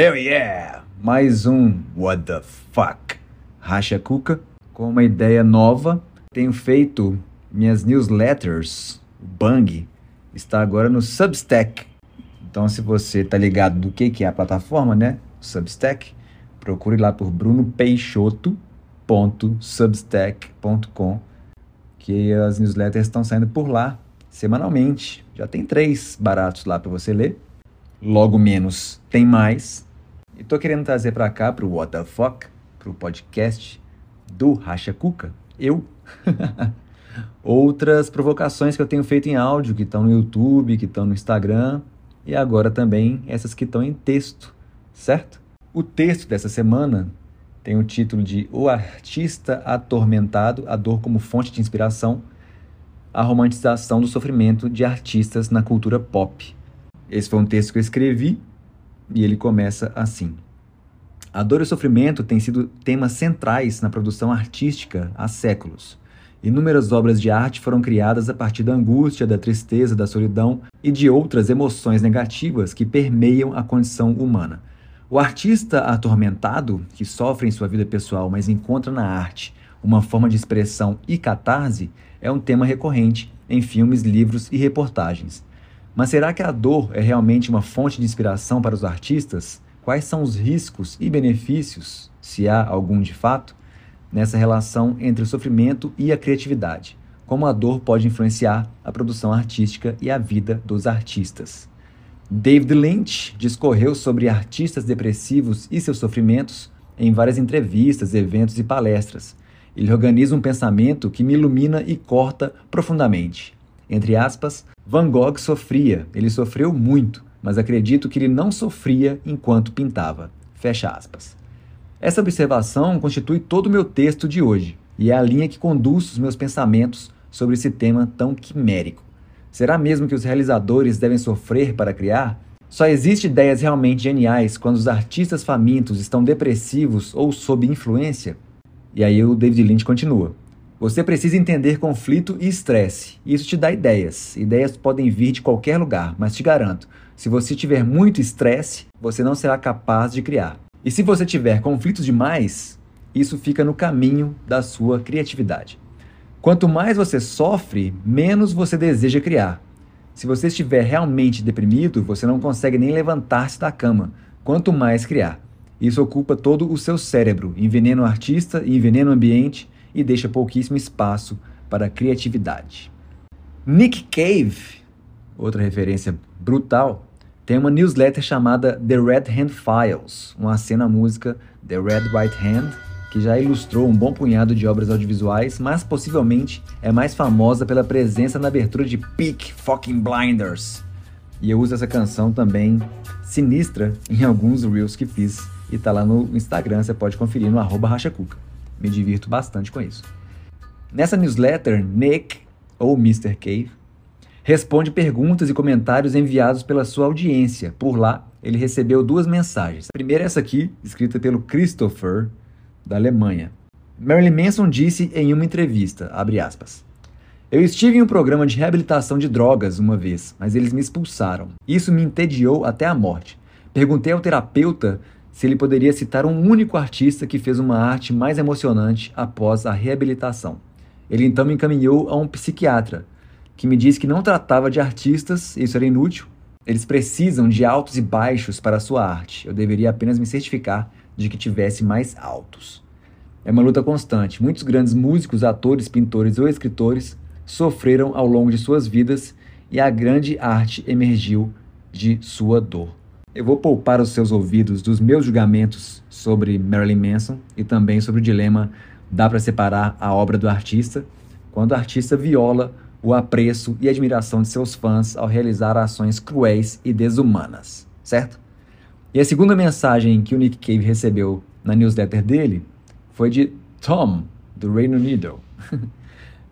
Hell yeah! Mais um What the fuck? Racha Cuca com uma ideia nova. Tenho feito minhas newsletters, o Bang, está agora no Substack. Então, se você tá ligado do que, que é a plataforma, né? Substack, procure lá por brunopeixoto.substack.com que as newsletters estão saindo por lá semanalmente. Já tem três baratos lá para você ler. Logo menos tem mais. E tô querendo trazer para cá pro What the Fuck, pro podcast do Racha Cuca, eu. Outras provocações que eu tenho feito em áudio, que estão no YouTube, que estão no Instagram, e agora também essas que estão em texto, certo? O texto dessa semana tem o título de O Artista Atormentado, a Dor como Fonte de Inspiração, a romantização do sofrimento de artistas na cultura pop. Esse foi um texto que eu escrevi e ele começa assim. A dor e o sofrimento têm sido temas centrais na produção artística há séculos. Inúmeras obras de arte foram criadas a partir da angústia, da tristeza, da solidão e de outras emoções negativas que permeiam a condição humana. O artista atormentado, que sofre em sua vida pessoal, mas encontra na arte uma forma de expressão e catarse, é um tema recorrente em filmes, livros e reportagens. Mas será que a dor é realmente uma fonte de inspiração para os artistas? Quais são os riscos e benefícios, se há algum de fato, nessa relação entre o sofrimento e a criatividade? Como a dor pode influenciar a produção artística e a vida dos artistas? David Lynch discorreu sobre artistas depressivos e seus sofrimentos em várias entrevistas, eventos e palestras. Ele organiza um pensamento que me ilumina e corta profundamente. Entre aspas, Van Gogh sofria, ele sofreu muito, mas acredito que ele não sofria enquanto pintava. Fecha aspas. Essa observação constitui todo o meu texto de hoje e é a linha que conduz os meus pensamentos sobre esse tema tão quimérico. Será mesmo que os realizadores devem sofrer para criar? Só existem ideias realmente geniais quando os artistas famintos estão depressivos ou sob influência? E aí o David Lynch continua. Você precisa entender conflito e estresse. Isso te dá ideias. Ideias podem vir de qualquer lugar, mas te garanto, se você tiver muito estresse, você não será capaz de criar. E se você tiver conflitos demais, isso fica no caminho da sua criatividade. Quanto mais você sofre, menos você deseja criar. Se você estiver realmente deprimido, você não consegue nem levantar-se da cama, quanto mais criar. Isso ocupa todo o seu cérebro, envenena o artista e envenena o ambiente e deixa pouquíssimo espaço para a criatividade. Nick Cave, outra referência brutal, tem uma newsletter chamada The Red Hand Files, uma cena música The Red White Hand que já ilustrou um bom punhado de obras audiovisuais, mas possivelmente é mais famosa pela presença na abertura de Peak Fucking Blinders. E eu uso essa canção também sinistra em alguns reels que fiz e tá lá no Instagram, você pode conferir no arroba rachacuca. Me divirto bastante com isso. Nessa newsletter, Nick, ou Mr. Cave, responde perguntas e comentários enviados pela sua audiência. Por lá, ele recebeu duas mensagens. A primeira é essa aqui, escrita pelo Christopher, da Alemanha. Marilyn Manson disse em uma entrevista, aspas, Eu estive em um programa de reabilitação de drogas uma vez, mas eles me expulsaram. Isso me entediou até a morte. Perguntei ao terapeuta se ele poderia citar um único artista que fez uma arte mais emocionante após a reabilitação. Ele então me encaminhou a um psiquiatra, que me disse que não tratava de artistas, isso era inútil. Eles precisam de altos e baixos para a sua arte. Eu deveria apenas me certificar de que tivesse mais altos. É uma luta constante. Muitos grandes músicos, atores, pintores ou escritores sofreram ao longo de suas vidas e a grande arte emergiu de sua dor. Eu vou poupar os seus ouvidos dos meus julgamentos sobre Marilyn Manson e também sobre o dilema dá para separar a obra do artista quando o artista viola o apreço e admiração de seus fãs ao realizar ações cruéis e desumanas, certo? E a segunda mensagem que o Nick Cave recebeu na newsletter dele foi de Tom, do Reino Unido.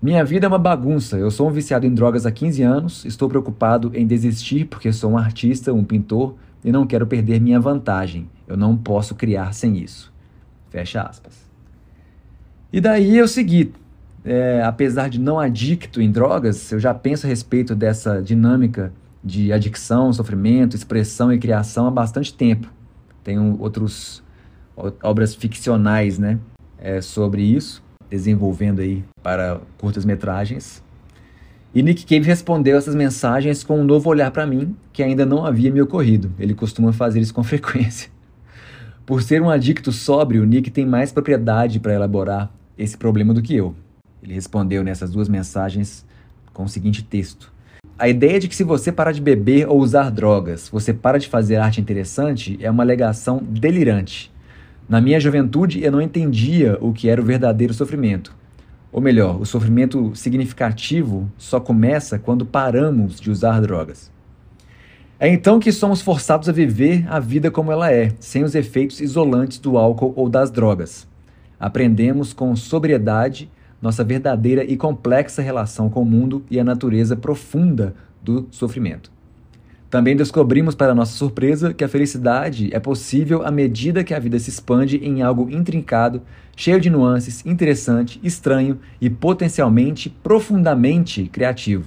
Minha vida é uma bagunça. Eu sou um viciado em drogas há 15 anos, estou preocupado em desistir porque sou um artista, um pintor e não quero perder minha vantagem. Eu não posso criar sem isso. Fecha aspas. E daí eu segui. É, apesar de não adicto em drogas, eu já penso a respeito dessa dinâmica de adicção, sofrimento, expressão e criação há bastante tempo. Tenho outros obras ficcionais, né, é, sobre isso, desenvolvendo aí para curtas metragens. E Nick Cave respondeu essas mensagens com um novo olhar para mim, que ainda não havia me ocorrido. Ele costuma fazer isso com frequência. Por ser um adicto sóbrio, Nick tem mais propriedade para elaborar esse problema do que eu. Ele respondeu nessas duas mensagens com o seguinte texto: A ideia de que se você parar de beber ou usar drogas, você para de fazer arte interessante é uma alegação delirante. Na minha juventude, eu não entendia o que era o verdadeiro sofrimento. Ou melhor, o sofrimento significativo só começa quando paramos de usar drogas. É então que somos forçados a viver a vida como ela é, sem os efeitos isolantes do álcool ou das drogas. Aprendemos com sobriedade nossa verdadeira e complexa relação com o mundo e a natureza profunda do sofrimento. Também descobrimos, para nossa surpresa, que a felicidade é possível à medida que a vida se expande em algo intrincado, cheio de nuances, interessante, estranho e potencialmente profundamente criativo.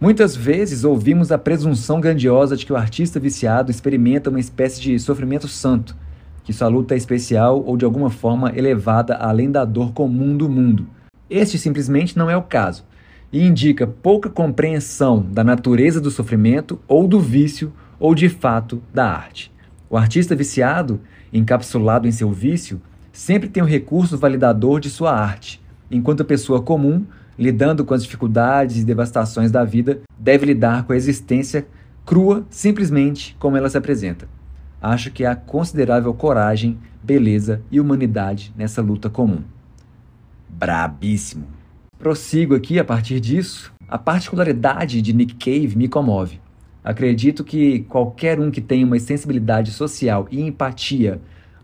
Muitas vezes ouvimos a presunção grandiosa de que o artista viciado experimenta uma espécie de sofrimento santo, que sua luta é especial ou de alguma forma elevada além da dor comum do mundo. Este simplesmente não é o caso e indica pouca compreensão da natureza do sofrimento ou do vício ou de fato da arte. O artista viciado, encapsulado em seu vício, sempre tem o recurso validador de sua arte, enquanto a pessoa comum, lidando com as dificuldades e devastações da vida, deve lidar com a existência crua simplesmente como ela se apresenta. Acho que há considerável coragem, beleza e humanidade nessa luta comum. Brabíssimo. Prossigo aqui a partir disso. A particularidade de Nick Cave me comove. Acredito que qualquer um que tenha uma sensibilidade social e empatia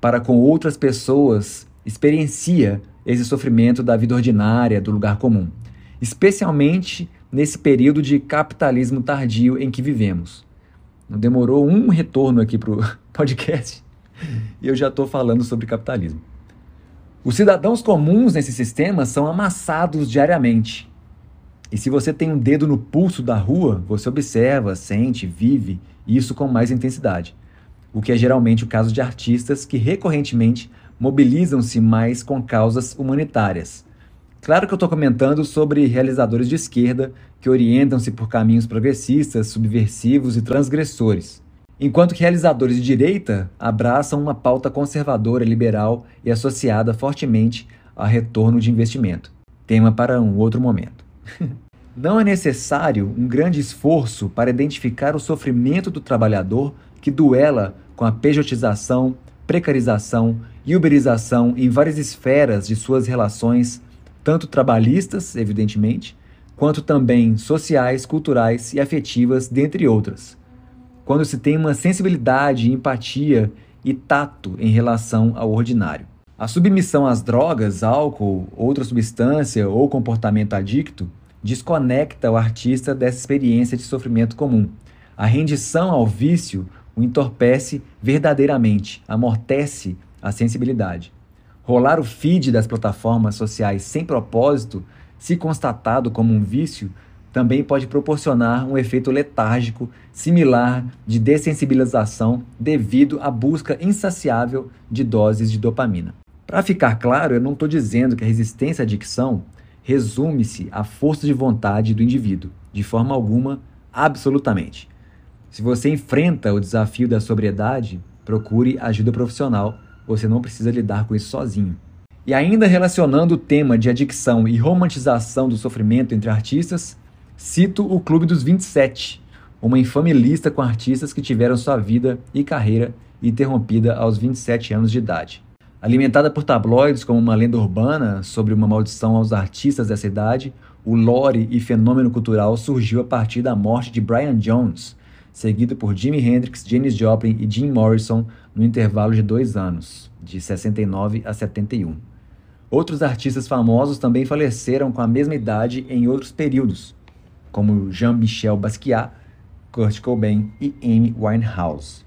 para com outras pessoas experiencia esse sofrimento da vida ordinária, do lugar comum, especialmente nesse período de capitalismo tardio em que vivemos. Não demorou um retorno aqui para o podcast e eu já estou falando sobre capitalismo. Os cidadãos comuns nesse sistema são amassados diariamente. E se você tem um dedo no pulso da rua, você observa, sente, vive isso com mais intensidade. O que é geralmente o caso de artistas que recorrentemente mobilizam-se mais com causas humanitárias. Claro que eu estou comentando sobre realizadores de esquerda que orientam-se por caminhos progressistas, subversivos e transgressores enquanto que realizadores de direita abraçam uma pauta conservadora, liberal e associada fortemente a retorno de investimento. Tema para um outro momento. Não é necessário um grande esforço para identificar o sofrimento do trabalhador que duela com a pejotização, precarização e uberização em várias esferas de suas relações, tanto trabalhistas, evidentemente, quanto também sociais, culturais e afetivas, dentre outras quando se tem uma sensibilidade, empatia e tato em relação ao ordinário. A submissão às drogas, álcool, outra substância ou comportamento adicto desconecta o artista dessa experiência de sofrimento comum. A rendição ao vício o entorpece verdadeiramente, amortece a sensibilidade. Rolar o feed das plataformas sociais sem propósito, se constatado como um vício, também pode proporcionar um efeito letárgico similar de dessensibilização devido à busca insaciável de doses de dopamina. Para ficar claro, eu não estou dizendo que a resistência à adicção resume-se à força de vontade do indivíduo, de forma alguma, absolutamente. Se você enfrenta o desafio da sobriedade, procure ajuda profissional, você não precisa lidar com isso sozinho. E ainda relacionando o tema de adicção e romantização do sofrimento entre artistas, Cito o Clube dos 27, uma infame lista com artistas que tiveram sua vida e carreira interrompida aos 27 anos de idade. Alimentada por tabloides como uma lenda urbana sobre uma maldição aos artistas dessa idade, o lore e fenômeno cultural surgiu a partir da morte de Brian Jones, seguido por Jimi Hendrix, Janis Joplin e Jim Morrison no intervalo de dois anos, de 69 a 71. Outros artistas famosos também faleceram com a mesma idade em outros períodos, como Jean-Michel Basquiat, Kurt Cobain e Amy Winehouse.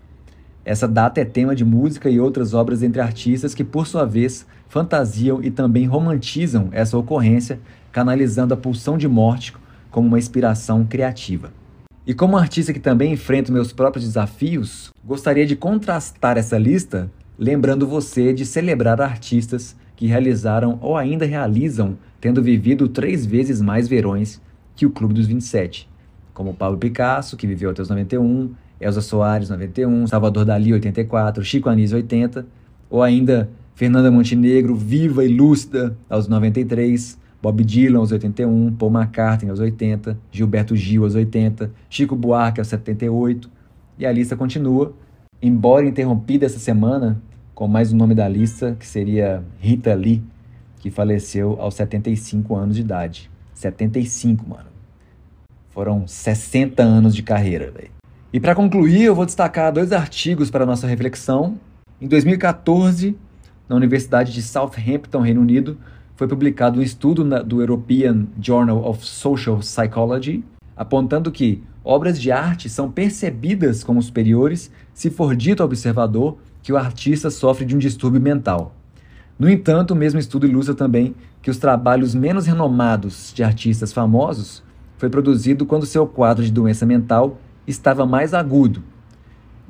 Essa data é tema de música e outras obras entre artistas que, por sua vez, fantasiam e também romantizam essa ocorrência, canalizando a pulsão de morte como uma inspiração criativa. E como artista que também enfrento meus próprios desafios, gostaria de contrastar essa lista lembrando você de celebrar artistas que realizaram ou ainda realizam, tendo vivido três vezes mais verões que o Clube dos 27, como Pablo Picasso, que viveu até os 91, Elza Soares, 91, Salvador Dali, 84, Chico Anísio, 80, ou ainda Fernanda Montenegro, viva e lúcida, aos 93, Bob Dylan, aos 81, Paul McCartney, aos 80, Gilberto Gil, aos 80, Chico Buarque, aos 78, e a lista continua, embora interrompida essa semana com mais um nome da lista, que seria Rita Lee, que faleceu aos 75 anos de idade. 75, mano. Foram 60 anos de carreira, velho. E para concluir, eu vou destacar dois artigos para nossa reflexão. Em 2014, na Universidade de Southampton, Reino Unido, foi publicado um estudo do European Journal of Social Psychology, apontando que obras de arte são percebidas como superiores se for dito ao observador que o artista sofre de um distúrbio mental. No entanto, o mesmo estudo ilustra também que os trabalhos menos renomados de artistas famosos foi produzido quando seu quadro de doença mental estava mais agudo.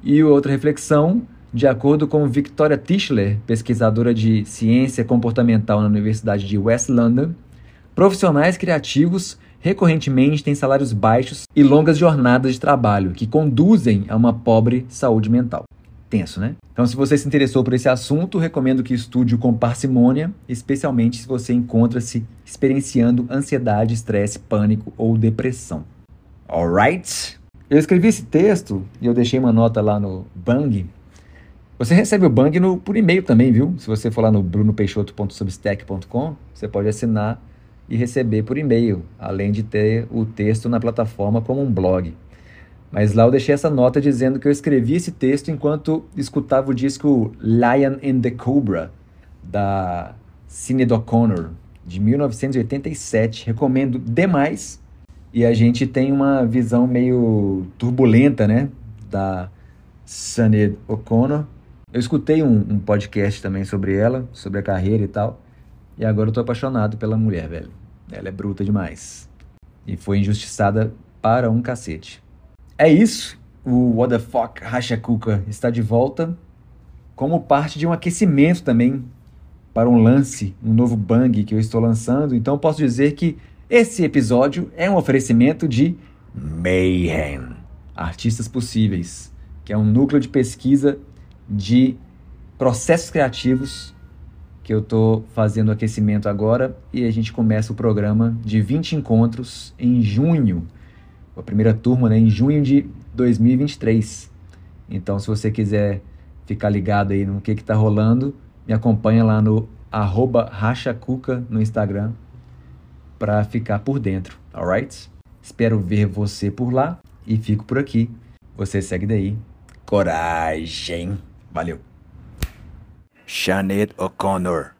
E outra reflexão, de acordo com Victoria Tischler, pesquisadora de ciência comportamental na Universidade de West London, profissionais criativos recorrentemente têm salários baixos e longas jornadas de trabalho que conduzem a uma pobre saúde mental tenso, né? Então, se você se interessou por esse assunto, recomendo que estude com parcimônia, especialmente se você encontra-se experienciando ansiedade, estresse, pânico ou depressão. Alright? Eu escrevi esse texto e eu deixei uma nota lá no Bang. Você recebe o Bang no, por e-mail também, viu? Se você for lá no brunopeixoto.substack.com, você pode assinar e receber por e-mail, além de ter o texto na plataforma como um blog. Mas lá eu deixei essa nota dizendo que eu escrevi esse texto enquanto escutava o disco Lion and the Cobra, da Sinead O'Connor, de 1987. Recomendo demais. E a gente tem uma visão meio turbulenta, né? Da Sinead O'Connor. Eu escutei um, um, podcast também sobre ela, sobre a carreira e tal. E agora eu tô apaixonado pela mulher, velho. Ela é bruta demais. E foi injustiçada para um cacete. É isso. O What the Fuck Racha Cuca está de volta como parte de um aquecimento também para um lance, um novo bang que eu estou lançando. Então posso dizer que esse episódio é um oferecimento de Mayhem, Artistas Possíveis, que é um núcleo de pesquisa de processos criativos que eu estou fazendo aquecimento agora e a gente começa o programa de 20 encontros em junho a primeira turma né, em junho de 2023. Então, se você quiser ficar ligado aí no que está rolando, me acompanha lá no arroba rachacuca no Instagram para ficar por dentro, alright? Espero ver você por lá e fico por aqui. Você segue daí. Coragem! Valeu! Janet O'Connor